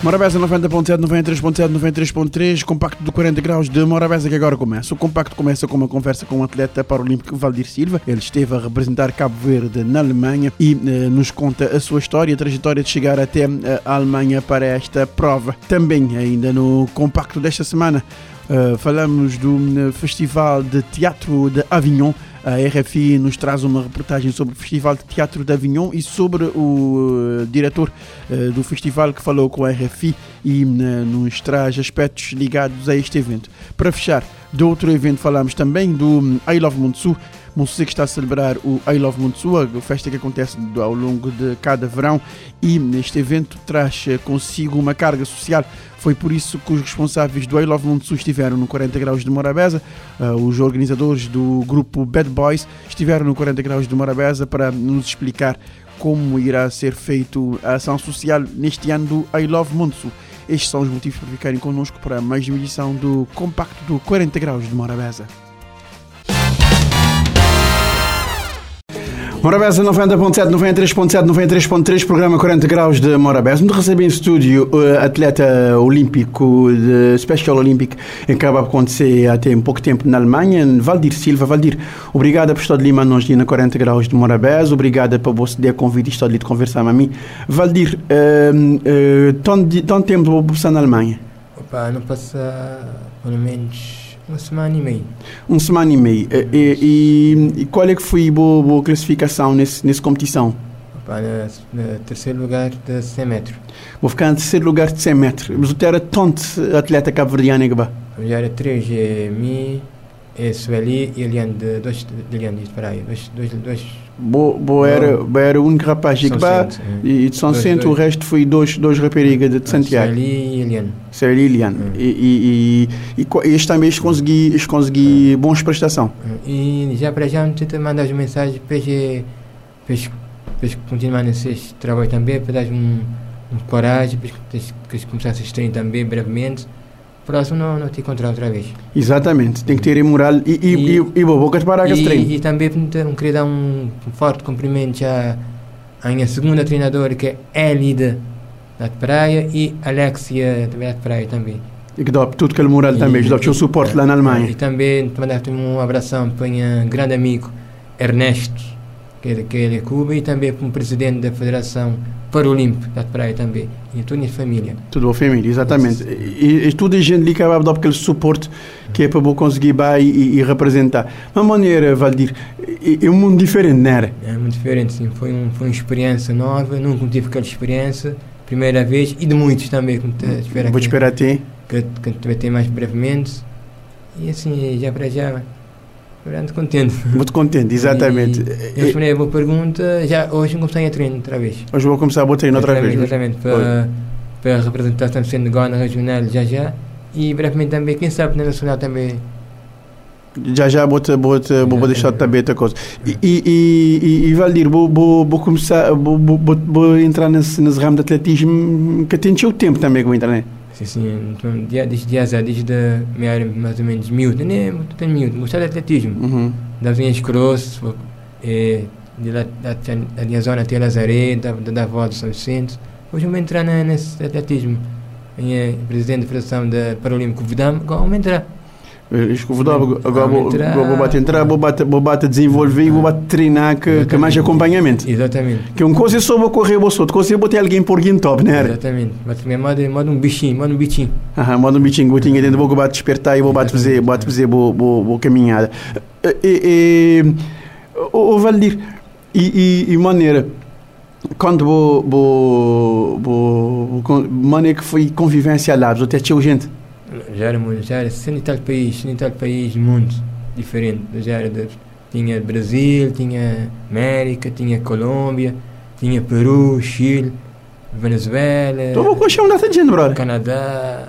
Morabeza 90.7, 93.7, 93.3, compacto de 40 graus de Morabeza que agora começa. O compacto começa com uma conversa com o atleta paralímpico Valdir Silva. Ele esteve a representar Cabo Verde na Alemanha e eh, nos conta a sua história, a trajetória de chegar até eh, a Alemanha para esta prova. Também, ainda no compacto desta semana, eh, falamos do eh, Festival de Teatro de Avignon. A RFI nos traz uma reportagem sobre o Festival de Teatro de Avignon e sobre o uh, diretor do festival que falou com a RFI e uh, nos traz aspectos ligados a este evento. Para fechar, de outro evento falamos também do I Love Montsu, Montsu que está a celebrar o I Love Montsu, a festa que acontece ao longo de cada verão e este evento traz consigo uma carga social. Foi por isso que os responsáveis do I Love Montsu estiveram no 40 graus de Morabeza, os organizadores do grupo Bad Boys estiveram no 40 graus de Morabeza para nos explicar como irá ser feito a ação social neste ano do I Love Montsu. Estes são os motivos para ficarem connosco para mais uma edição do Compacto do 40 Graus de Morabeza. Morabeza 90.7, 93.7, 93.3, programa 40 graus de Morabeza. Onde recebe em estúdio o atleta olímpico de Special Olympic que acaba de acontecer há tem pouco tempo na Alemanha, Valdir Silva. Valdir, obrigado por estar de Lima nós na 40 graus de Morabeza, obrigado por você ter convite estar de conversar com mim. Valdir, uh, uh, tanto tempo você na Alemanha? Opa, não passa pelo menos uma semana e meia. Uma semana e meia. E, e, e qual é que foi a boa, boa classificação nesse, nessa competição? No, no terceiro lugar de 100 metros. Vou ficar no terceiro lugar de 100 metros. Mas você era tanto atleta cabo-verdiano que vai? Era três, é mim, é Sueli e Eliane, de, dois de Eliane de Praia. Dois, dois, dois Bo, bo era, bo era o único rapaz de Iqbá e de São Centro, o resto foi dois, dois raparigas de, de Santiago. Sueli e Eliane. E Eliane. Hum. E, e, e, e este também consegui, consegui hum. bons prestação. E já para já, tenta mandar as mensagens para para continuar nesse trabalho também, para dar um, um coragem, para que começar a assistir também brevemente próximo não, não te encontrar outra vez. Exatamente, tem que ter moral e, e, e, e, e boca de parar e, treino. E também um, queria dar um forte cumprimento à, à minha segunda treinadora, que é Elida da Praia, e Alexia da Praia também. E que dá tudo aquele moral também, dá o suporte lá na Alemanha. E também mandar um abração para o meu grande amigo Ernesto, que é, que é de Cuba, e também para o presidente da Federação Paralímpico da Praia também. E tudo em família. Tudo a família, exatamente. E, e tudo a gente ali que vai dar aquele suporte que é para conseguir ir e, e representar. Uma maneira, Valdir, é, é um mundo diferente, não era? É muito diferente, sim. Foi, um, foi uma experiência nova, nunca tive aquela experiência, primeira vez, e de muitos também. Como te, espero Vou esperar a ti. Que, que, que vai ter mais brevemente. E assim, já para já Muito contente. Muito contente, exatamente. E, eu respondi a boa pergunta, já hoje comecei a treinar outra vez. Hoje vou começar a botar treino outra vez. Exatamente, para, para representar tanto sendo na regional já já e brevemente também, quem sabe na nacional também. Já já vou, vou, vou, vou deixar também outra coisa. E, e, e, e Valdir, vou, vou, vou começar, vou, vou, vou entrar nesse, nesse ramo de atletismo que tem o tempo também que vou entrar, né? Sim, sim. Então, desde dias desde a minha área mais ou menos miúdo, né? Muito tem miúdo, gostava de atletismo. Uhum. Das minhas crosses, é, de lá, da, da minha zona até Lazaré, da, da, da volta de São Vicente. Hoje eu vou entrar na, nesse atletismo. Em presidente da Federação da Paralímpico Vidam, agora vou entrar. Escovedava, agora vou, vou bater entrar, vou bater, vou bater desenvolver e vou bater treinar que, que mais acompanhamento. Exatamente. Que um coisa é só vou correr, vou outra coisa é botar alguém por guin top, né? Exatamente. Mas também modo, modo um bichinho, modo um bichinho. Aham, modo um bichinho, vou tinha dentro, vou bater despertar e vou bater fazer, bater fazer boa, boa, boa caminhada. E, e, o Valdir, e, e, e maneira, quando vou, vou, vou, vou maneira que foi convivência lá, até tinha gente? Já era muito, já era sendo tal país, sendo tal país, mundo diferente. Já era de, tinha Brasil, tinha América, tinha Colômbia, tinha Peru, Chile, Venezuela. Estou com o nessa gente, brother. Canadá,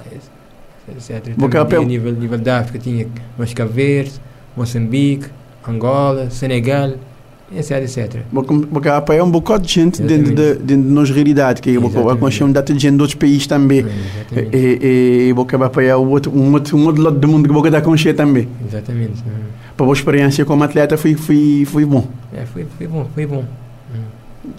etc. Também, nível, nível da África tinha Cabo Verde, Moçambique, Angola, Senegal. Etc, etc. Porque apoia um bocado de gente dentro de, dentro de nossa realidade, que eu conhecer um data de gente de outros países também. Exatamente. E, e, e apoiar o outro, um, outro, um outro lado do mundo que você dá conhecer também. Exatamente. Para a experiência como atleta foi, foi, foi bom. É, foi, foi bom, foi bom.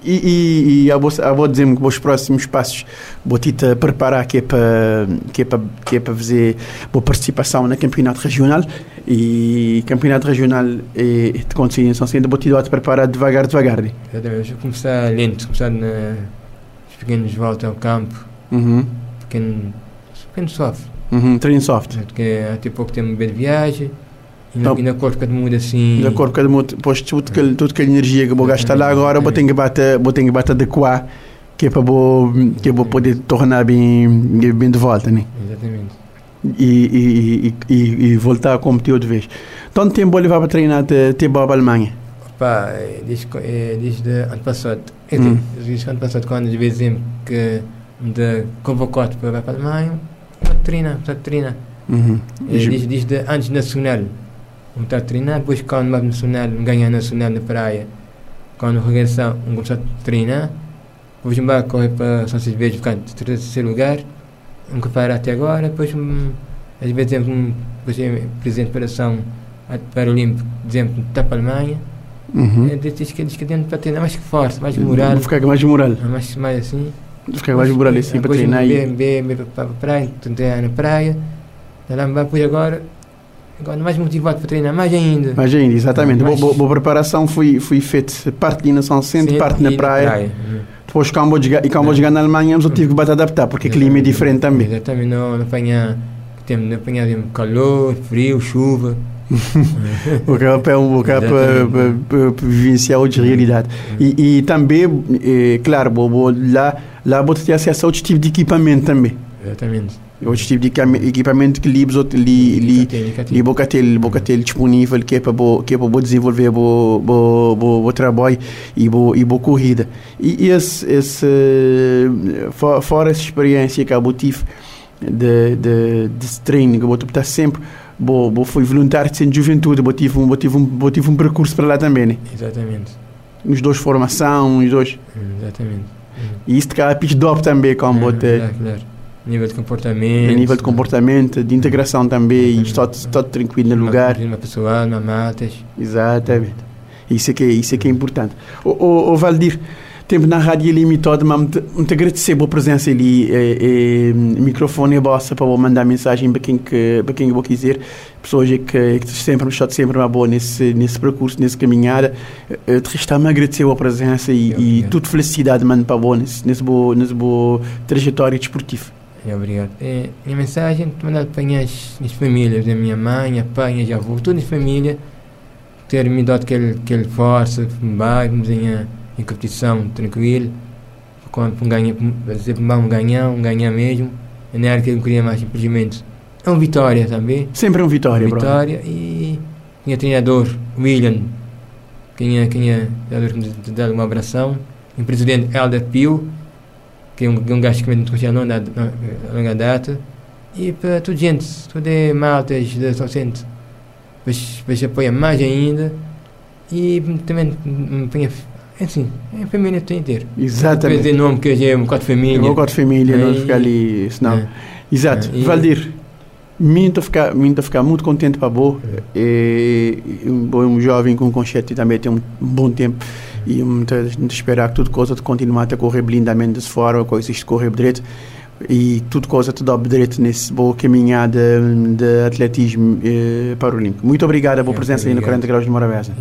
E, e, e eu, vou, eu vou dizer que os próximos passos vou te preparar que é para que é para que é para fazer boa participação no campeonato regional e campeonato regional é de consciência sendo vou te preparar devagar devagar né? Exatamente, começar lento, começar na pequenos volta ao campo, uhum. pequeno, pequeno soft. Uhum, treino soft. Porque até pouco tempo de viagem e na, e na cor que muda assim. Na cor que muda, depois tudo que tudo que energia que vou gastar lá agora, vou ter que bater, vou ter que bater adequar que é para vou que vou poder tornar bem bem de volta, né? Exatamente. E, e, e, e, voltar a competir outra vez. Tanto tempo vou levar para treinar até te para a Alemanha? Opa, desde, desde ano passado. Hum. Desde ano passado, quando de vez que me convocou para a Alemanha, para treinar, para treinar. Uhum. Desde, desde antes nacional um está a treinar, depois quando vai nacional, ganha nacional na praia, quando regressa, um começa a treinar, depois um vai correr para São Silvestre, ficar em terceiro lugar, um que para até agora, depois um, às vezes um, depois é presidente da Federação Paralímpico, exemplo, está para a Alemanha, Uhum. É, diz que diz que dentro para treinar mais que força, mais moral. Vou ficar mais moral. Mais, mais assim. Vou ficar mais moral assim para treinar aí. Bem, bem, para a praia, treinar na praia. Lá me vai agora Agora mais motivado para treinar, mais ainda. Mais ainda, exatamente. Mais... Boa, boa, preparação foi, foi feita parte de Nação Centro, parte na praia. Na praia. Depois, jogar, e jogar na Alemanha, eu tive que adaptar, porque o clima é diferente também. Exatamente, não, não apanhar, temos apanhar calor, frio, chuva. o que é um para, para, para vivenciar outra realidade. E, e também, é, claro, vou, vou, lá, lá vou ter acesso a outro tipo de equipamento também. Exatamente. Outro tipo de equipamento que li, li, li, li bocatel, bocatel disponível que é para que é para desenvolver bo, bo, bo, trabalho e bo, e bo corrida. E, esse, esse fora, fora essa experiência que eu tive de, de, de treino, que eu estar sempre Bo, bo fui voluntário de centro de juventude, bo tive, um, bo tive, um, bo tive um percurso para lá também, né? Exatamente. Os dois formação, os dois. Exatamente. E isto cá é pitch também, como é, claro, claro. Nível de comportamento. Nível de comportamento, de integração também, e estou, estou tranquilo no lugar. Uma pessoal, uma matas. Exatamente. Isso é que é, isso é, que é importante. O, o, o Valdir, tempo na rádio limitado, mas muito agradecer a presença ali, e, e, microfone é bossa para mandar mensagem para quem que para quem eu quiser, pessoas que, que sempre me chato sempre uma boa nesse nesse percurso, nesse caminhada, está-me agradecer a presença e, e tudo felicidade mano para boa nesse nesse boa nesse boa trajetória desportiva. É, obrigado. É, minha mensagem é mandar para as minhas famílias, a minha mãe, a pai, minha avó, toda a família, ter me dado aquele, aquele força, vamos em, em competição tranquilo, quando um ganha, dizer, um ganhar, um ganhar mesmo, não era que eu queria mais, simplesmente. É uma vitória também. Sempre uma vitória, uma vitória bro. e tinha treinador, William, quem é, quem é treinador que me dá uma abração, e o presidente Helder Pio, que é um, um gajo que na, na, longa data. E para toda gente, toda maltas de São Centro, depois apoia mais ainda. E também me põe assim, é a família inteira. Exatamente. Depois nome que é um quatro família. Um quatro família, não ficar ali, senão. É. Exato. É. Valdir, muito ficar, muito ficar muito contente para boa. É. um, um jovem com conceito também tem um bom tempo e muito esperar que tudo coisa continuar a correr blindamente desse fora, coisas de correr direito e tudo coisa te dá direito nesse boa caminhada de atletismo eh, paralímpico. Muito obrigado a boa presença aí no 40 Graus de Morabeza.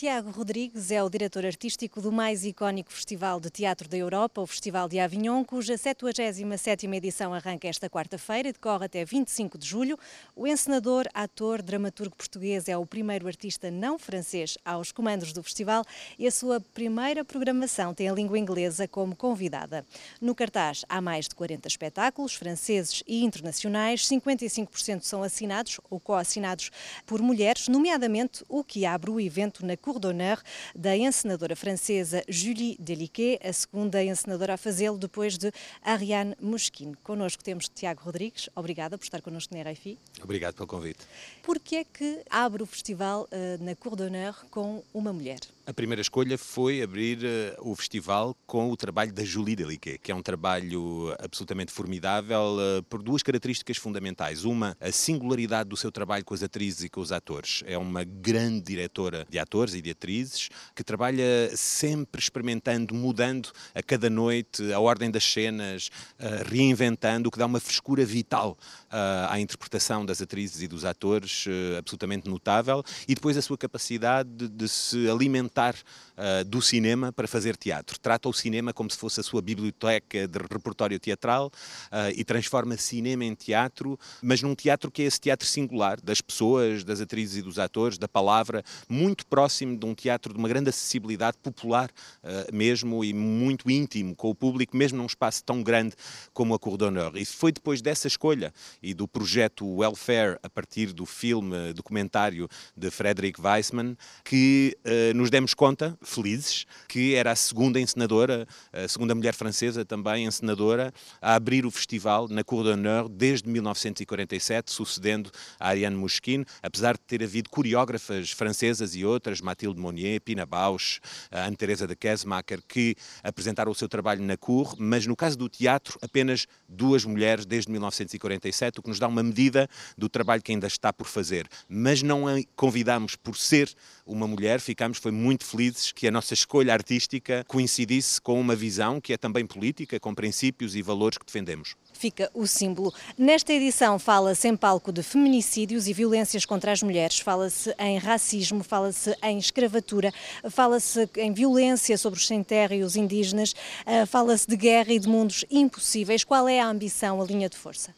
Tiago Rodrigues é o diretor artístico do mais icónico Festival de Teatro da Europa, o Festival de Avignon, cuja 77ª edição arranca esta quarta-feira e decorre até 25 de julho. O encenador, ator, dramaturgo português é o primeiro artista não francês aos comandos do festival e a sua primeira programação tem a língua inglesa como convidada. No cartaz há mais de 40 espetáculos, franceses e internacionais, 55% são assinados ou co-assinados por mulheres, nomeadamente o que abre o evento na Cour d'honneur da encenadora francesa Julie Deliquet, a segunda encenadora a fazê-lo depois de Ariane Mouchkine. Connosco temos Tiago Rodrigues. Obrigada por estar connosco na RFI. Obrigado pelo convite. Por que é que abre o festival uh, na Cour d'honneur com uma mulher? A primeira escolha foi abrir uh, o festival com o trabalho da Julie Deliquet, que é um trabalho absolutamente formidável uh, por duas características fundamentais. Uma, a singularidade do seu trabalho com as atrizes e com os atores. É uma grande diretora de atores e de atrizes que trabalha sempre experimentando, mudando a cada noite a ordem das cenas, uh, reinventando, o que dá uma frescura vital à interpretação das atrizes e dos atores absolutamente notável. E depois a sua capacidade de, de se alimentar uh, do cinema para fazer teatro. Trata o cinema como se fosse a sua biblioteca de repertório teatral uh, e transforma cinema em teatro, mas num teatro que é esse teatro singular, das pessoas, das atrizes e dos atores, da palavra, muito próximo de um teatro de uma grande acessibilidade popular uh, mesmo e muito íntimo com o público, mesmo num espaço tão grande como a Cour d'Honneur. E foi depois dessa escolha e do projeto Welfare, a partir do filme documentário de Frederick Weissman, que nos demos conta, felizes, que era a segunda encenadora, a segunda mulher francesa também encenadora, a abrir o festival na Cour d'Honneur desde 1947, sucedendo a Ariane Mouchkine, apesar de ter havido coreógrafas francesas e outras, Mathilde Monnier, Pina Bausch, Anne-Teresa de Kesmacher, que apresentaram o seu trabalho na Cour, mas no caso do teatro, apenas duas mulheres desde 1947, o que nos dá uma medida do trabalho que ainda está por fazer. Mas não a convidamos por ser uma mulher, ficamos foi muito felizes que a nossa escolha artística coincidisse com uma visão que é também política, com princípios e valores que defendemos fica o símbolo. Nesta edição fala-se em palco de feminicídios e violências contra as mulheres, fala-se em racismo, fala-se em escravatura, fala-se em violência sobre os sem-terra indígenas, eh, fala-se de guerra e de mundos impossíveis. Qual é a ambição, a linha de força?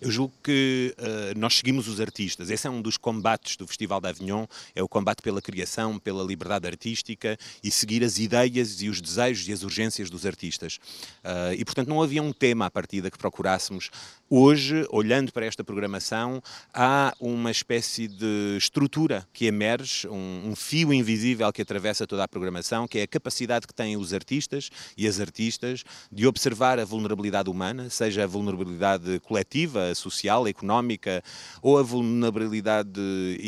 Eu julgo que uh, nós seguimos os artistas. Esse é um dos combates do Festival de Avignon, é o combate pela criação, pela liberdade artística e seguir as ideias e os desejos e as urgências dos artistas. Uh, e, portanto, não havia um tema à partida que procurássemos Hoje, olhando para esta programação, há uma espécie de estrutura que emerge, um, um, fio invisível que atravessa toda a programação, que é a capacidade que têm os artistas e as artistas de observar a vulnerabilidade humana, seja a vulnerabilidade coletiva, social, económica, ou a vulnerabilidade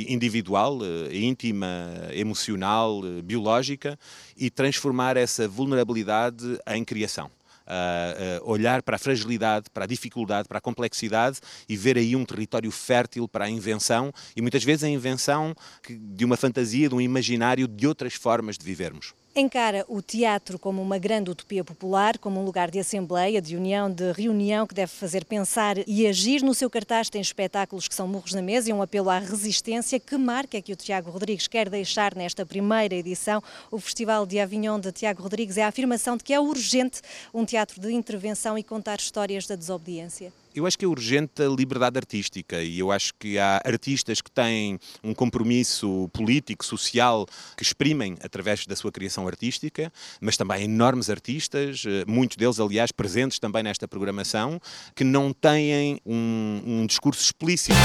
individual, eh, íntima, emocional, eh, biológica, e transformar essa vulnerabilidade em criação uh, olhar para a fragilidade, para a dificuldade, para a complexidade e ver aí um território fértil para a invenção e muitas vezes a invenção de uma fantasia, de um imaginário de outras formas de vivermos. Encara o teatro como uma grande utopia popular, como um lugar de assembleia, de união, de reunião que deve fazer pensar e agir. No seu cartaz tem espetáculos que são murros na mesa e um apelo à resistência. Que marca é que o Tiago Rodrigues quer deixar nesta primeira edição? O Festival de Avignon de Tiago Rodrigues é a afirmação de que é urgente um teatro de intervenção e contar histórias da desobediência. Eu acho que é urgente a liberdade artística e eu acho que há artistas que têm um compromisso político, social, que exprimem através da sua criação artística, mas também enormes artistas, eh, muitos deles, aliás, presentes também nesta programação, que não têm um, um discurso explícito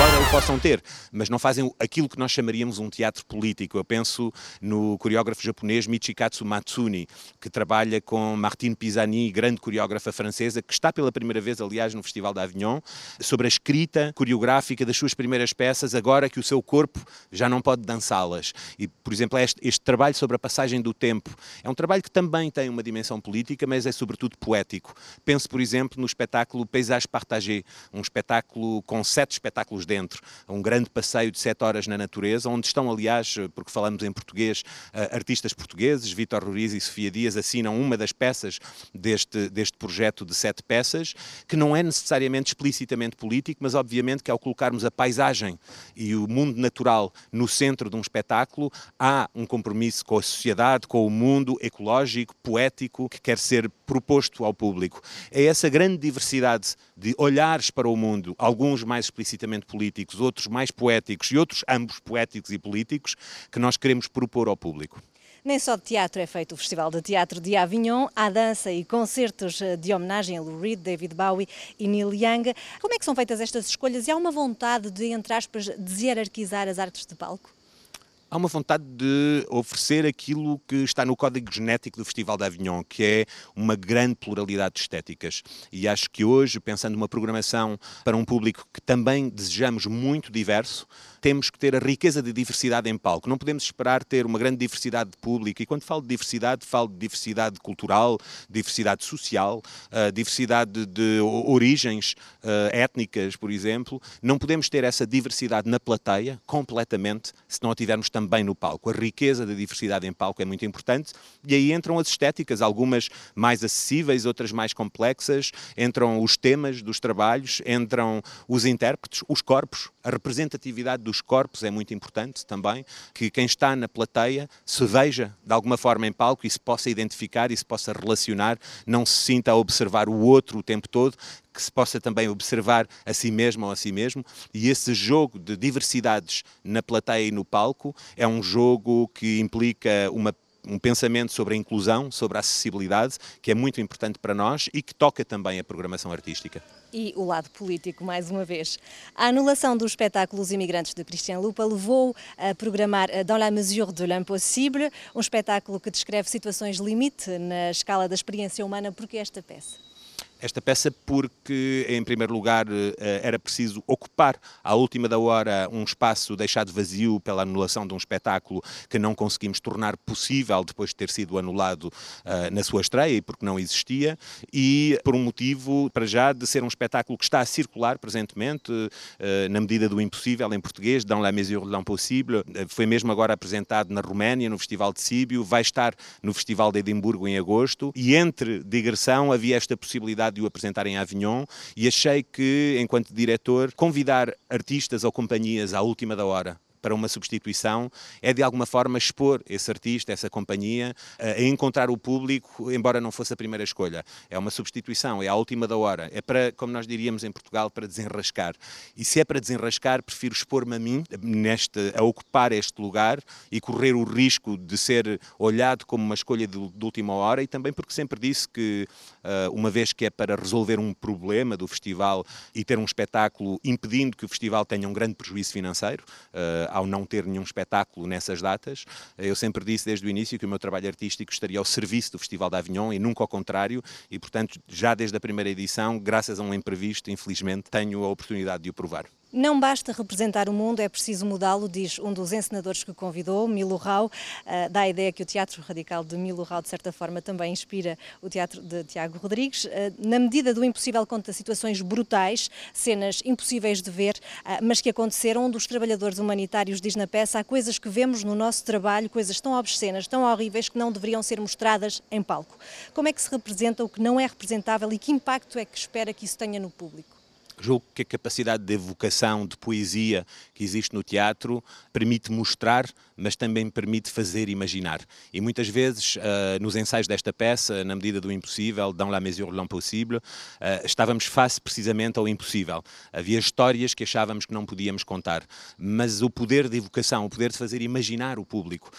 embora o possam ter, mas não fazem aquilo que nós chamaríamos um teatro político. Eu penso no coreógrafo japonês Michikatsu Matsuni, que trabalha com Martine Pisani, grande coreógrafa francesa, que está pela primeira vez, aliás, no Festival de Avignon, sobre a escrita coreográfica das suas primeiras peças, agora que o seu corpo já não pode dançá-las. E, por exemplo, este, este trabalho sobre a passagem do tempo é um trabalho que também tem uma dimensão política, mas é sobretudo poético. Penso, por exemplo, no espetáculo Paysage Partagé, um espetáculo com sete espetáculos dentro, um grande passeio de sete horas na natureza, onde estão, aliás, porque falamos em português, eh, artistas portugueses, Vítor Ruriz e Sofia Dias assinam uma das peças deste, deste projeto de sete peças, que não é necessariamente explicitamente político, mas obviamente que ao colocarmos a paisagem e o mundo natural no centro de um espetáculo, há um compromisso com a sociedade, com o mundo ecológico, poético, que quer ser proposto ao público. É essa grande diversidade de olhares para o mundo, alguns mais explicitamente políticos, outros mais poéticos e outros ambos poéticos e políticos, que nós queremos propor ao público. Nem só de teatro é feito o Festival de Teatro de Avignon, há dança e concertos eh, de homenagem a Lou Reed, David Bowie e Neil Young. Como é que são feitas estas escolhas e há uma vontade de, entre aspas, deshierarquizar as artes de palco? Há uma vontade de oferecer aquilo que está no código genético do Festival de Avignon, que é uma grande pluralidade de estéticas. E acho que hoje, pensando numa programação para um público que também desejamos muito diverso, temos que ter a riqueza de diversidade em palco. Não podemos esperar ter uma grande diversidade de público. E quando falo de diversidade, falo de diversidade cultural, diversidade social, uh, diversidade de origens uh, étnicas, por exemplo. Não podemos ter essa diversidade na plateia completamente se não a tivermos também no palco. A riqueza da diversidade em palco é muito importante e aí entram as estéticas, algumas mais acessíveis, outras mais complexas, entram os temas dos trabalhos, entram os intérpretes, os corpos, a representatividade dos corpos é muito importante também, que quem está na plateia se veja de alguma forma em palco e se possa identificar e se possa relacionar, não se sinta a observar o outro o tempo todo, que se possa também observar a si mesmo ou a si mesmo. E esse jogo de diversidades na plateia e no palco é um jogo que implica uma um pensamento sobre a inclusão, sobre a acessibilidade, que é muito importante para nós e que toca também a programação artística. E o lado político, mais uma vez. A anulação dos espetáculos imigrantes de Christian Lupa levou a programar Dans la mesure de l'impossible, um espetáculo que descreve situações limite na escala da experiência humana. Por que esta peça? Esta peça porque, em primeiro lugar, eh, era preciso ocupar à última da hora um espaço deixado vazio pela anulação de um espetáculo que não conseguimos tornar possível depois de ter sido anulado uh, na sua estreia e porque não existia, e por um motivo, para já, de ser um espetáculo que está a circular presentemente, uh, na medida do impossível, em português, dans la mesure de l'impossible. Foi mesmo agora apresentado na Roménia, no Festival de Síbio, vai estar no Festival de Edimburgo em agosto, e entre digressão havia esta possibilidade de o apresentar em Avignon e achei que, enquanto diretor, convidar artistas ou companhias à última da hora para uma substituição é de alguma forma expor esse artista, essa companhia, a encontrar o público, embora não fosse a primeira escolha. É uma substituição, é a última da hora. É para, como nós diríamos em Portugal, para desenrascar. E se é para desenrascar, prefiro expor-me a mim, neste, a ocupar este lugar e correr o risco de ser olhado como uma escolha de, de última hora e também porque sempre disse que, uh, uma vez que é para resolver um problema do festival e ter um espetáculo impedindo que o festival tenha um grande prejuízo financeiro, uh, ao não ter nenhum espetáculo nessas datas. Eu sempre disse desde o início que o meu trabalho artístico estaria ao serviço do Festival de Avignon e nunca ao contrário, e portanto, já desde a primeira edição, graças a um imprevisto, infelizmente, tenho a oportunidade de o provar. Não basta representar o mundo, é preciso mudá-lo, diz um dos encenadores que convidou, Milo Rau. Uh, dá a ideia que o teatro radical de Milo Rau, de certa forma, também inspira o teatro de Tiago Rodrigues. Uh, na medida do impossível, conta situações brutais, cenas impossíveis de ver, uh, mas que aconteceram. Um dos trabalhadores humanitários diz na peça: há coisas que vemos no nosso trabalho, coisas tão obscenas, tão horríveis, que não deveriam ser mostradas em palco. Como é que se representa o que não é representável e que impacto é que espera que isso tenha no público? Julgo que a capacidade de evocação, de poesia que existe no teatro permite mostrar, mas também permite fazer imaginar. E muitas vezes, uh, nos ensaios desta peça, na medida do impossível, dans la mesure de l'impossible, uh, estávamos face precisamente ao impossível. Havia histórias que achávamos que não podíamos contar, mas o poder de evocação, o poder de fazer imaginar o público,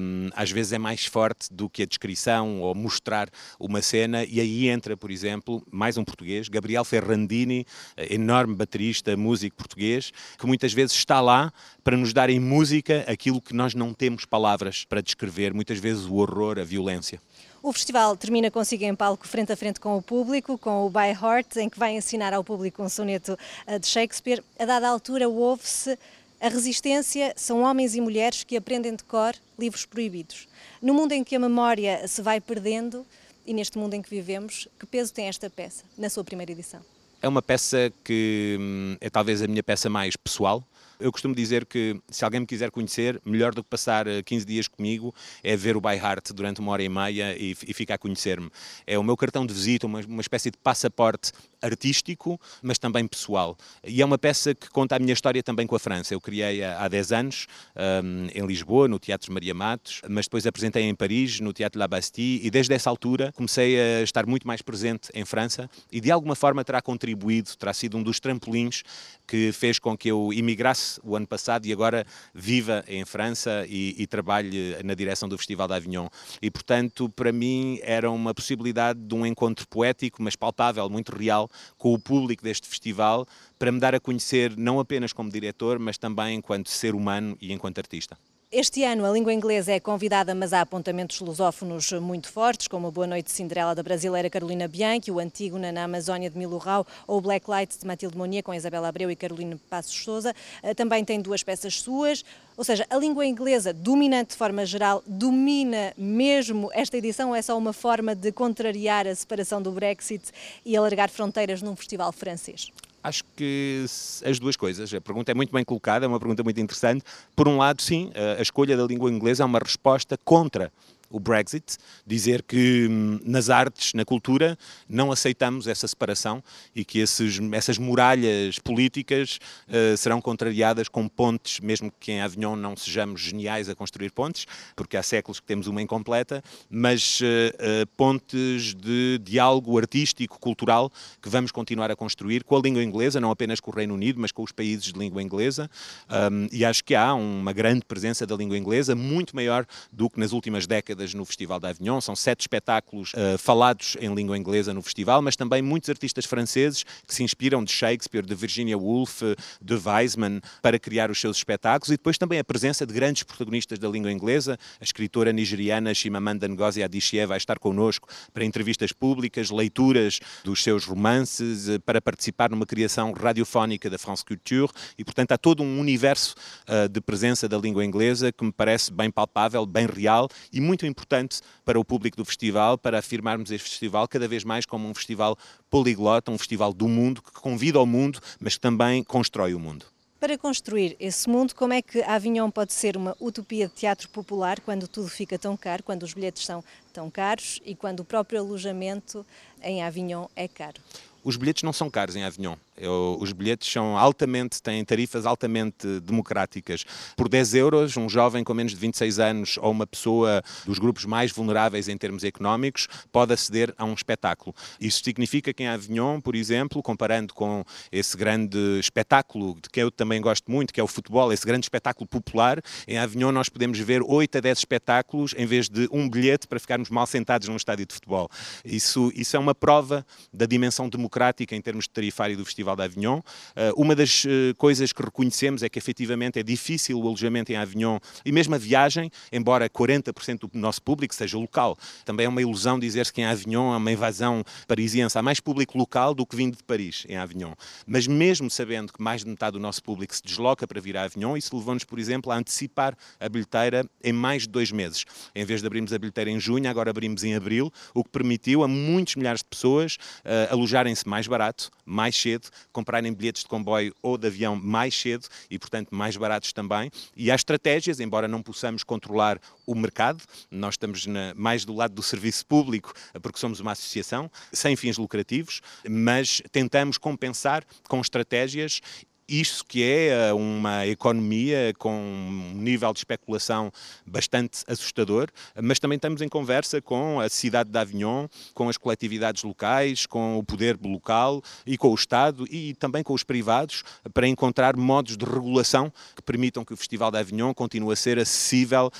um, às vezes é mais forte do que a descrição ou mostrar uma cena, e aí entra, por exemplo, mais um português, Gabriel Ferrandini, enorme baterista, músico português, que muitas vezes está lá para nos dar em música aquilo que nós não temos palavras para descrever, muitas vezes o horror, a violência. O festival termina consigo em palco frente a frente com o público, com o By Heart, em que vai ensinar ao público um soneto eh, de Shakespeare. A dada altura ouve-se a resistência são homens e mulheres que aprendem de cor livros proibidos. No mundo em que a memória se vai perdendo e neste mundo em que vivemos, que peso tem esta peça na sua primeira edição? É uma peça que hum, é talvez a minha peça mais pessoal. Eu costumo dizer que se alguém me quiser conhecer, melhor do que passar 15 eh, dias comigo é ver o By Heart durante uma hora e meia e, e ficar a conhecer-me. É o meu cartão de visita, uma, uma espécie de passaporte artístico, mas também pessoal. E é uma peça que conta a minha história também com a França. Eu criei há 10 anos um, em Lisboa, no Teatro Maria Matos, mas depois apresentei em Paris, no Teatro La Bastille, e desde essa altura comecei a estar muito mais presente em França e de alguma forma terá contribuído, terá sido um dos trampolins que fez com que eu imigrasse o ano passado e agora viva em França e, e trabalhe na direção do Festival de Avignon. E, portanto, para mim era uma possibilidade de um encontro poético, mas palpável, muito real, com o público deste festival, para me dar a conhecer não apenas como diretor, mas também enquanto ser humano e enquanto artista. Este ano a língua inglesa é convidada, mas há apontamentos lusófonos muito fortes, como a Boa Noite Cinderela da brasileira Carolina Bianchi, o Antígona na Amazónia de Milo Rau ou o Black Light de Matilde Monier com Isabela Abreu e Carolina Passos Souza. Eh, também tem duas peças suas, ou seja, a língua inglesa, dominante de forma geral, domina mesmo esta edição ou é só uma forma de contrariar a separação do Brexit e alargar fronteiras num festival francês? Acho que as duas coisas. A pergunta é muito bem colocada, é uma pergunta muito interessante. Por um lado, sim, a escolha da língua inglesa é uma resposta contra o Brexit, dizer que hum, nas artes, na cultura, não aceitamos essa separação e que esses, essas muralhas políticas uh, serão contrariadas com pontes, mesmo que em Avignon não sejamos geniais a construir pontes, porque há séculos que temos uma incompleta, mas uh, uh, pontes de diálogo artístico, cultural, que vamos continuar a construir com a língua inglesa, não apenas com o Reino Unido, mas com os países de língua inglesa. Um, e acho que há uma grande presença da língua inglesa, muito maior do que nas últimas décadas décadas no Festival de Avignon. São sete espetáculos uh, falados em língua inglesa no festival, mas também muitos artistas franceses que se inspiram de Shakespeare, de Virginia Woolf, de Weizmann para criar os seus espetáculos e depois também a presença de grandes protagonistas da língua inglesa. A escritora nigeriana Chimamanda Ngozi Adichie vai estar connosco para entrevistas públicas, leituras dos seus romances, uh, para participar numa criação radiofónica da France Culture e, portanto, há todo um universo uh, de presença da língua inglesa que me parece bem palpável, bem real e muito importante para o público do festival, para afirmarmos este festival cada vez mais como um festival poliglota, um festival do mundo, que convida ao mundo, mas que também constrói o mundo. Para construir esse mundo, como é que Avignon pode ser uma utopia de teatro popular quando tudo fica tão caro, quando os bilhetes são tão caros e quando o próprio alojamento em Avignon é caro? Os bilhetes não são caros em Avignon. Eu, os bilhetes são altamente, têm tarifas altamente democráticas. Por 10 euros, um jovem com menos de 26 anos ou uma pessoa dos grupos mais vulneráveis em termos económicos pode aceder a um espetáculo. Isso significa que em Avignon, por exemplo, comparando com esse grande espetáculo de que eu também gosto muito, que é o futebol, esse grande espetáculo popular, em Avignon nós podemos ver 8 a 10 espetáculos em vez de um bilhete para ficarmos mal sentados num estádio de futebol. Isso, isso é uma prova da dimensão democrática em termos de tarifário do festival Festival de Avignon. Uh, uma das uh, coisas que reconhecemos é que efetivamente é difícil o alojamento em Avignon e mesmo a viagem, embora 40% do nosso público seja local. Também é uma ilusão dizer-se que em Avignon há uma invasão parisiense. Há mais público local do que vindo de Paris, em Avignon. Mas mesmo sabendo que mais de metade do nosso público se desloca para vir a Avignon, isso levou-nos, por exemplo, a antecipar a bilheteira em mais de dois meses. Em vez de abrirmos a bilheteira em junho, agora abrimos em abril, o que permitiu a muitos milhares de pessoas uh, alojarem-se mais barato, mais cedo, comprarem bilhetes de comboio ou de avião mais cedo e, portanto, mais baratos também. E há estratégias, embora não possamos controlar o mercado, nós estamos na, mais do lado do serviço público, porque somos uma associação sem fins lucrativos, mas tentamos compensar com estratégias isso que é eh, uma economia com um nível de especulação bastante assustador, mas também estamos em conversa com a cidade de Avignon, com as coletividades locais, com o poder local e com o Estado e também com os privados para encontrar modos de regulação que permitam que o Festival de Avignon continue a ser acessível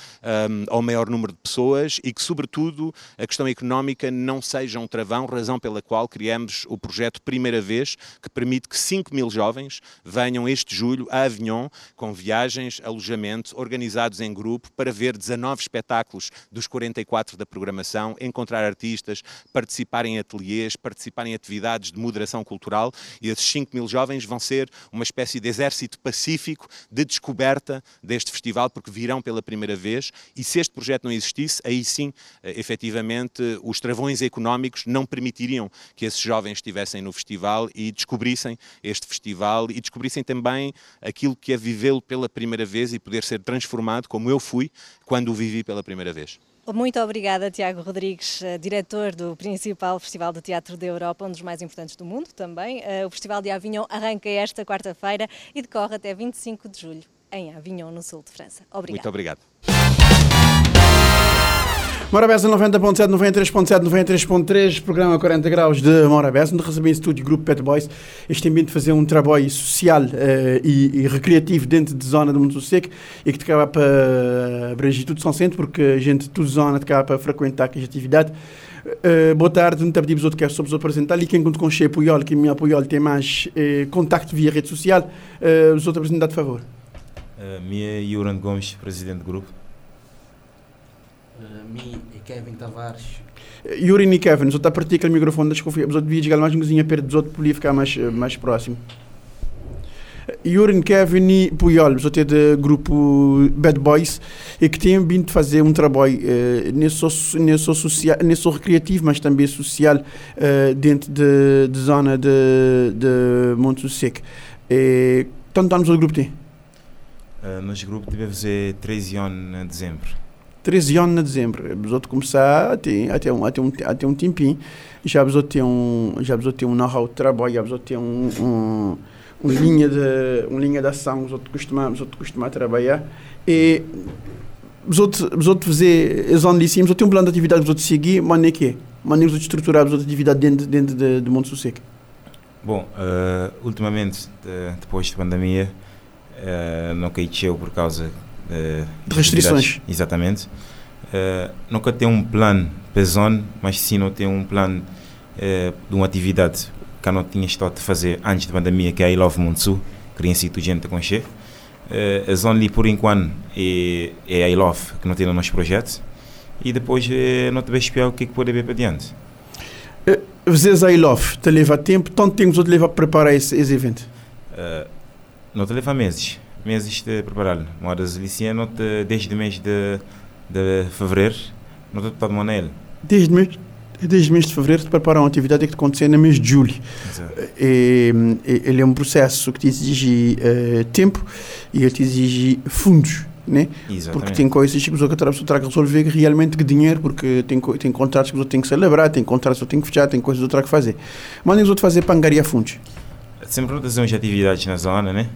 um, ao maior número de pessoas e que, sobretudo, a questão económica não seja um travão, razão pela qual criamos o projeto Primeira Vez, que permite que 5 mil jovens venham este julho a Avignon com viagens, alojamento, organizados em grupo para ver 19 espetáculos dos 44 da programação, encontrar artistas, participar em ateliês, participar em atividades de moderação cultural. E esses 5 mil jovens vão ser uma espécie de exército pacífico de descoberta deste festival porque virão pela primeira vez. E se este projeto não existisse, aí sim, eh, efetivamente, os travões económicos não permitiriam que esses jovens estivessem no festival e descobrissem este festival e descobrissem descobrissem também aquilo que é vivê-lo pela primeira vez e poder ser transformado como eu fui quando o vivi pela primeira vez. Muito obrigada, Tiago Rodrigues, eh, diretor do principal Festival de Teatro da Europa, um dos mais importantes do mundo também. Eh, o Festival de Avignon arranca esta quarta-feira e decorre até 25 de julho em Avignon, no sul de França. Obrigado. Muito obrigado. Morabeza 90.7, 93.7, 93.3, programa 40 graus de Morabeza, onde recebem estúdio Grupo Pet Boys. Este ambiente de fazer um trabalho social uh, e, e, recreativo dentro da zona do Mundo Seco e que acaba para abranger tudo São Centro, porque a gente, toda zona, acaba para frequentar aquela atividade. Uh, boa tarde, não pedimos outro que sobre apresentar. E quem conta com o Puyol, que me apoiou, tem mais uh, contacto via rede social. Uh, os outros apresentar, por favor. Uh, minha Yuran Gomes, presidente do grupo. Uh, mi e Kevin Tavares. Yuri e Kevin, só está a partir aquele microfone, que eu devia chegar mais um cozinha perto dos outros para ficar mais, mais próximo. Yuri, Kevin e Puyol, só do grupo Bad Boys, e que têm vindo fazer um trabalho uh, nesse, nesse, social, nesse recreativo, mas também social, uh, dentro da de, de zona de, de Monte Seco. Quantos anos o grupo tem? Uh, nós grupo tive a fazer 13 anos em dezembro. 13 anos em dezembro. Os outros começar até, até, um, até, um, até um tempinho. Já os outros têm um, já os outros têm um know-how de trabalho, já outros têm um, um, uma linha de, uma linha de ação, os outros costumam, trabalhar. E os outros, os outros fazer, vão ali cima, os outros um plano de atividade, os outros seguir, mas nem que Mas nem os outros estruturar as outras atividades dentro, dentro de, de Monte Susseco. Bom, uh, ultimamente, de, depois da pandemia, uh, não caí por causa de restrições. Exatamente. Uh, nunca tem um plano pesão, mas sim não tem um plano de uma atividade que não tinha estado a fazer antes da pandemia, que é a I Love Monsu, queria sido gente com chefe. Uh, a zona ali, por enquanto, é, é a I Love, que não tem no nosso projeto. E depois não te vejo espiar o que é que pode haver para diante. Vocês a I Love, te leva tempo? Tanto tempo te leva a preparar esse, esse evento? Uh, não te leva meses. Meses de prepará-lo. Moras licença, não te, desde o mês de, de fevereiro, não te de maneira. Desde mês? desde o mês de fevereiro te preparam uma atividade que acontecer no mês de julho. E, ele é um processo que te exige uh, tempo e ele te exige fundos. Né? Porque tem coisas que a pessoa terá que resolver realmente que dinheiro, porque tem, tem contratos que a pessoa tem que celebrar, tem contratos que a pessoa tem que fechar, tem coisas que a pessoa que fazer. Mas nem os fazer para angariar fundos. Sempre não temos atividades na zona, né?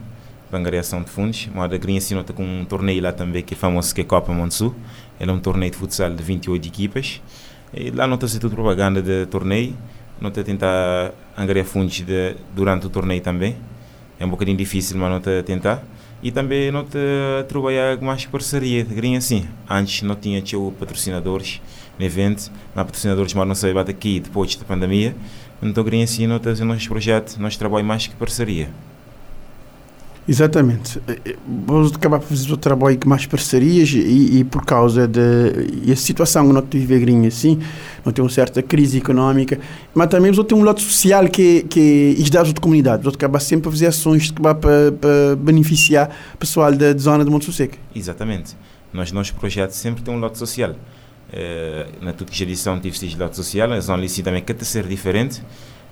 Para angariação de fundos. Uma da Green Sino com um torneio lá também que é famoso, que é Copa Monsul. Ele é um torneio de futsal de 28 equipas. E lá não está a ser tudo propaganda de torneio, não está a tentar angariar fundos de, durante o torneio também. É um bocadinho difícil, mas não está a tentar. E também não está a trabalhar mais parceria, de assim. Antes não tinha tinha patrocinadores no evento, mas patrocinadores mas não se bate aqui depois da pandemia. Então, assim, não está a ser nosso projeto, nosso trabalho mais que parceria. Exatamente. Vamos acabar por fazer o trabalho com mais parcerias e, e, por causa da situação que nós vivemos assim, nós temos uma certa crise económica, mas também nós temos um lado social que, que é ajudar a comunidade. Nós acabamos sempre a fazer ações que para, para beneficiar o pessoal da zona de Monte Susseco. Exatamente. Nós, nosso projeto sempre tem um lado social. Uh, na tua edição tive esse lado social, a zona Lici também quer ser diferente.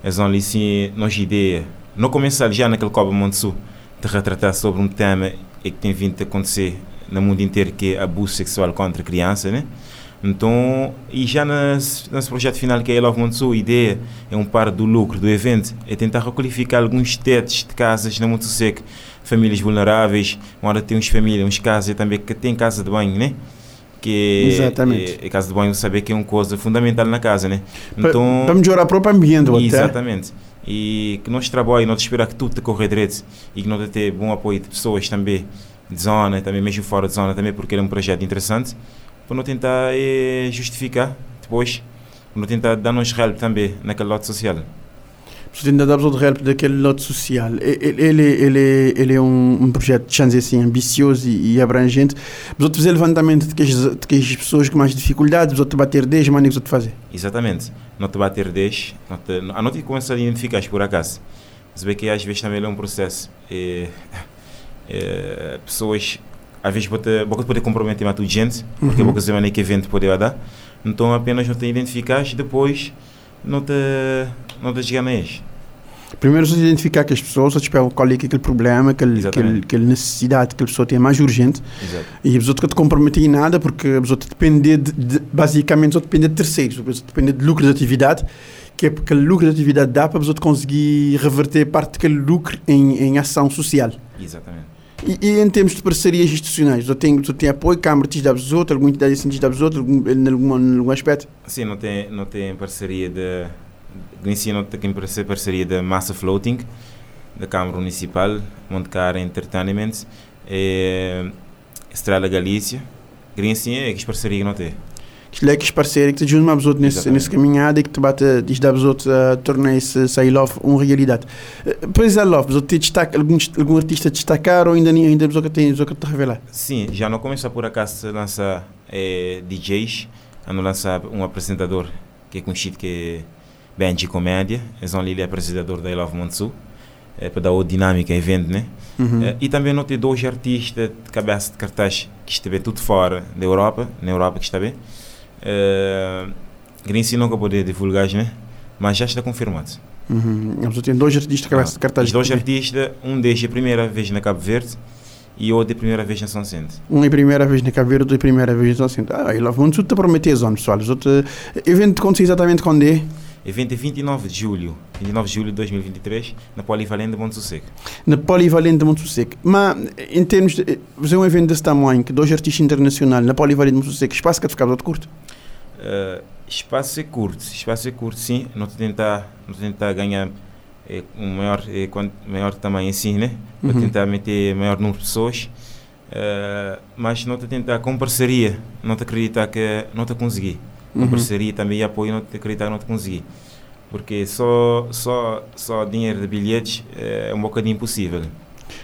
A zona Lici, nossa ideia, não começar já naquele Coba Monte Sul, de retratar sobre um tema que tem vindo a acontecer no mundo inteiro que é abuso sexual contra crianças, né? Então, e já nesse, nesse projeto final que é a Love Monte a ideia é um par do lucro do evento, é tentar requalificar alguns tetos de casas na Monte Seco, famílias vulneráveis, onde tem uns famílias, uns casas também que tem casa de banho, né? Que exatamente. É, é casa de banho saber que é uma coisa fundamental na casa, né? Então, para melhorar o próprio ambiente, exatamente. Até e que nós trabalhamos, nós esperar que tudo corra direito e que nós ter bom apoio de pessoas também de zona, também mesmo fora de zona também, porque é um projeto interessante, para não tentar é, justificar depois, para não tentar dar-nos help também naquele lote social. Você ainda dá de help daquele lote social. Ele, ele, ele, ele é um, um projeto, chance assim, ambicioso e, e abrangente. Mas outros fazer levantamento de que, as, de que as pessoas com mais dificuldades, outros bater 10, mas nem fazer. Exatamente. Não te bater 10, não te, a não te começa a identificar por acaso. Você vê que às vezes também é um processo. É, é, pessoas, às vezes, pode, pode poder comprometer mais gente, porque uhum. poucas nem que evento pode dar. Então apenas não te identificas depois não te, não te ganhas. Primeiro, você identificar que as pessoas, tipo, qual é aquele problema, aquele, aquele, aquele necessidade que a pessoa tem mais urgente. Exato. E a pessoa que te comprometer em nada, porque a pessoa depende de, de, basicamente, só depende de terceiros, a pessoa depende de lucro de atividade, que é porque o lucro de atividade dá para a pessoa conseguir reverter parte daquele lucro em, em ação social. Exatamente. E, e, em termos de parcerias institucionais, você tem, você tem apoio, Câmara te dá outro, alguma entidade assim te dá outro, em algum, algum aspecto? Sim, não tem, não tem parceria de. Galicia não tem parceria da Massa Floating, da Câmara Municipal, Monte Cara Entertainment, é, Estrela Galícia. Galicia é que parceria não tem. que lhe é que que te ajuda mais outro nesse, nesse caminhada e que te bate, diz da outros a tornar esse love uma realidade. Eh, Pois é, love, você destaca, algum, algum artista destacar ou ainda, ainda que tem, você que te revelar? Sim, já não começa por acaso a lançar eh, DJs, a não lançar um apresentador que é conhecido que é Benji Comédia, é um ele é apresentador da I Love Monsu, é para dar outra dinâmica evento, né? Uhum. Eh, e também não tem dois artistas de cabeça de cartaz que esteve tudo fora da Europa, na Europa que está bem. Uh, Grinci nunca poder divulgar, né? Mas já está confirmado. Uhum. Você tem dois artistas que cabeça de cartaz. Os dois artistas, um é a primeira vez na Cabo Verde e outro é a primeira vez na São Vicente. Um é a primeira vez na Cabo Verde, outro é a primeira vez na Centro. Ah, e lá vão tudo te prometer, pessoal. Os outros, eh, evento acontece exatamente quando é? Evento é 29 de julho, 29 de julho de 2023, na Polivalente de Monte Sossego. Na Polivalente de Monte Seco. Mas, em termos de. Fazer um evento desse tamanho, que dois artistas internacionais na Polivalente de Monte Seco, espaço que te ficava curto. Uh, espaço é curto, espaço é curto, sim. Não te tentar, não te tentar ganhar eh, um maior, quant- maior tamanho assim, né? Não Uhum. tentar meter maior número de pessoas. Uh, mas não te tentar com parceria, não te acreditar que não te consegui. Uhum. parceria também e apoio, não te acreditar não te consegui. Porque só, só, só dinheiro de bilhetes eh, é um bocadinho impossível.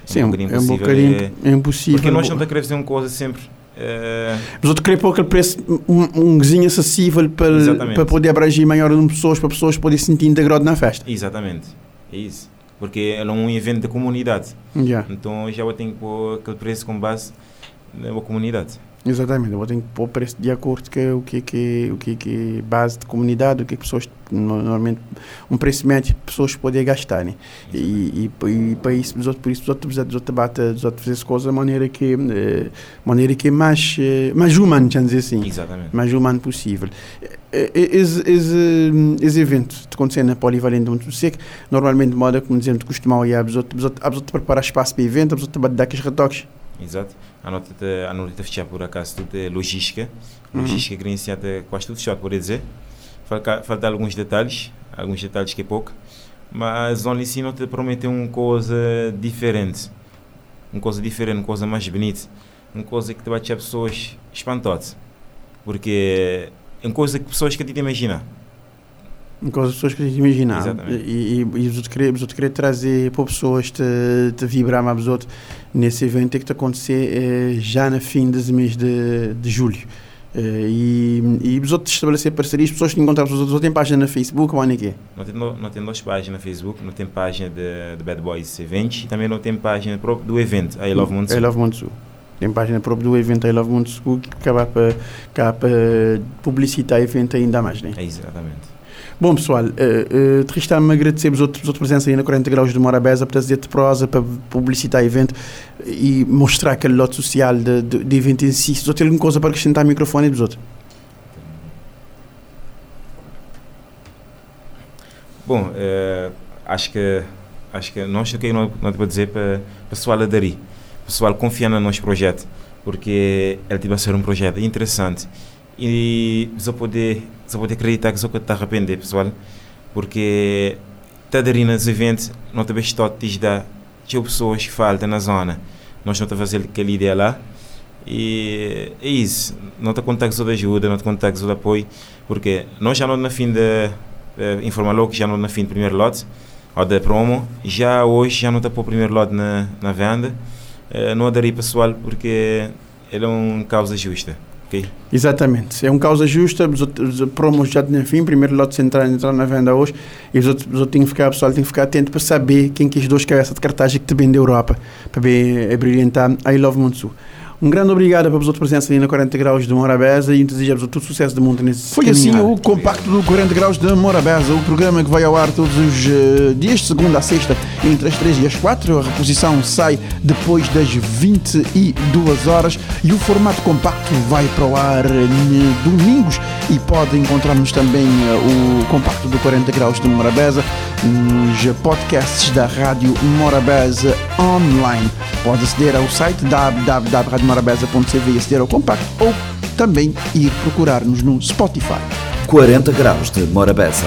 Sim, é um bocadinho é um impossível, bocadinho é- é impossível. Porque nós não te queremos fazer uma coisa sempre. eh, Mas outro querer pôr aquele preço, um, um acessível para, Exatamente. para poder abranger maior número de pessoas, para pessoas poderem se sentir integrado na festa. exatamente, é isso. Porque é um evento da comunidade. Yeah. Então já eu tenho que pôr aquele preço com base na comunidade. Exatamente, eu vou ter que pôr preço de acordo com o que é que, o que, é que é base de comunidade, o que é que pessoas, no- normalmente, um preço médio que pessoas podem gastar. Né? E, e, e para isso, os outros, por isso, os outros, os outros os outros fazer as coisas de maneira que, eh, maneira que é mais, eh, mais humano, vamos dizer assim. Exatamente. mais humano possível. Esse, esse, esse evento de acontecer na Polivalente Monte Seco, normalmente, de modo como dizemos, costumam ir a pessoa preparar espaço para o evento, a pessoa dar aqueles retoques. Exato. A nota a nota fechar por acaso tudo é logística. Uhum. Logística que iniciada quase tudo fechado, por dizer. Falta, falta alguns detalhes, alguns detalhes que é pouco. Mas onde sim não te prometeu uma coisa diferente. Uma coisa diferente, uma coisa mais bonita. Uma coisa que te vai deixar pessoas espantadas. Porque é uma coisa que pessoas que te imaginam. Que as pessoas que imaginar. Exatamente. E, e, e os outros querer, os outros querer trazer para pessoas te, te vibrar mais os outros nesse evento é que a acontecer eh, já no fim desse mês de, de julho. Eh, e, e os outros estabelecer parcerias, pessoas que encontrar pessoas, os outros têm página no Facebook, ou onde é que é? Não tem, não tem duas páginas no Facebook, não tem página de, de Bad Boys Events e também não tem página própria do evento, I Love Monte I Love Monte Sul. Tem página própria do evento I Love Monte Sul que acaba para, acaba para publicitar o evento ainda mais, né? É exatamente. Bom, pessoal, uh, uh, Tristan-me agradecer os outros, os outros presença aí na 40 Graus de Morabeza para trazer de prosa, para publicitar evento e mostrar aquele lote social de, de, de evento em si. Se têm alguma coisa para acrescentar ao microfone dos outros. Bom, eh, acho que acho que nós o que não não para dizer para o pessoal aderir, pessoal confiar no nosso projeto, porque ele vai ser um projeto interessante e só poder só poder acreditar que só que está arrepender, pessoal, porque está aderir nos eventos, não te bem te dá tinha pessoas que faltam na zona, nós não a fazer aquela ideia lá. E é isso, não te contactos de ajuda, não te contactos de apoio, porque nós já não na fim de uh, informar logo que já não na fim do primeiro lote ou da promo, já hoje já não está para o primeiro lote na, na venda, uh, não aderir pessoal porque ele é uma causa justa. Ok? Exatamente. É uma causa justa, os promos já tinham fim, primeiro lote entrar, entrar na venda hoje, e os outros, os outros têm que ficar, pessoal, tem que ficar atento para saber quem que é os dois cabeças de cartaz que te vem da Europa, para ver a brilhantar I Love Monte Um grande obrigado para os outros presença ali na 40 Graus de Morabeza e desejamos todo sucesso do mundo nesse Foi assim caminhada. o compacto do 40 Graus de Morabeza, o programa que vai ao ar todos os eh, dias, de segunda a sexta, entre as 3 e as 4. A reposição sai depois das 22 horas e o formato compacto vai para o ar domingos e pode encontrarmos também eh, o compacto do 40 Graus de Morabeza nos podcasts da Rádio Morabeza online. Pode aceder ao site www.radiomorabeza.cv e aceder ao compacto ou também ir procurar-nos no Spotify. 40 graus de Morabeza.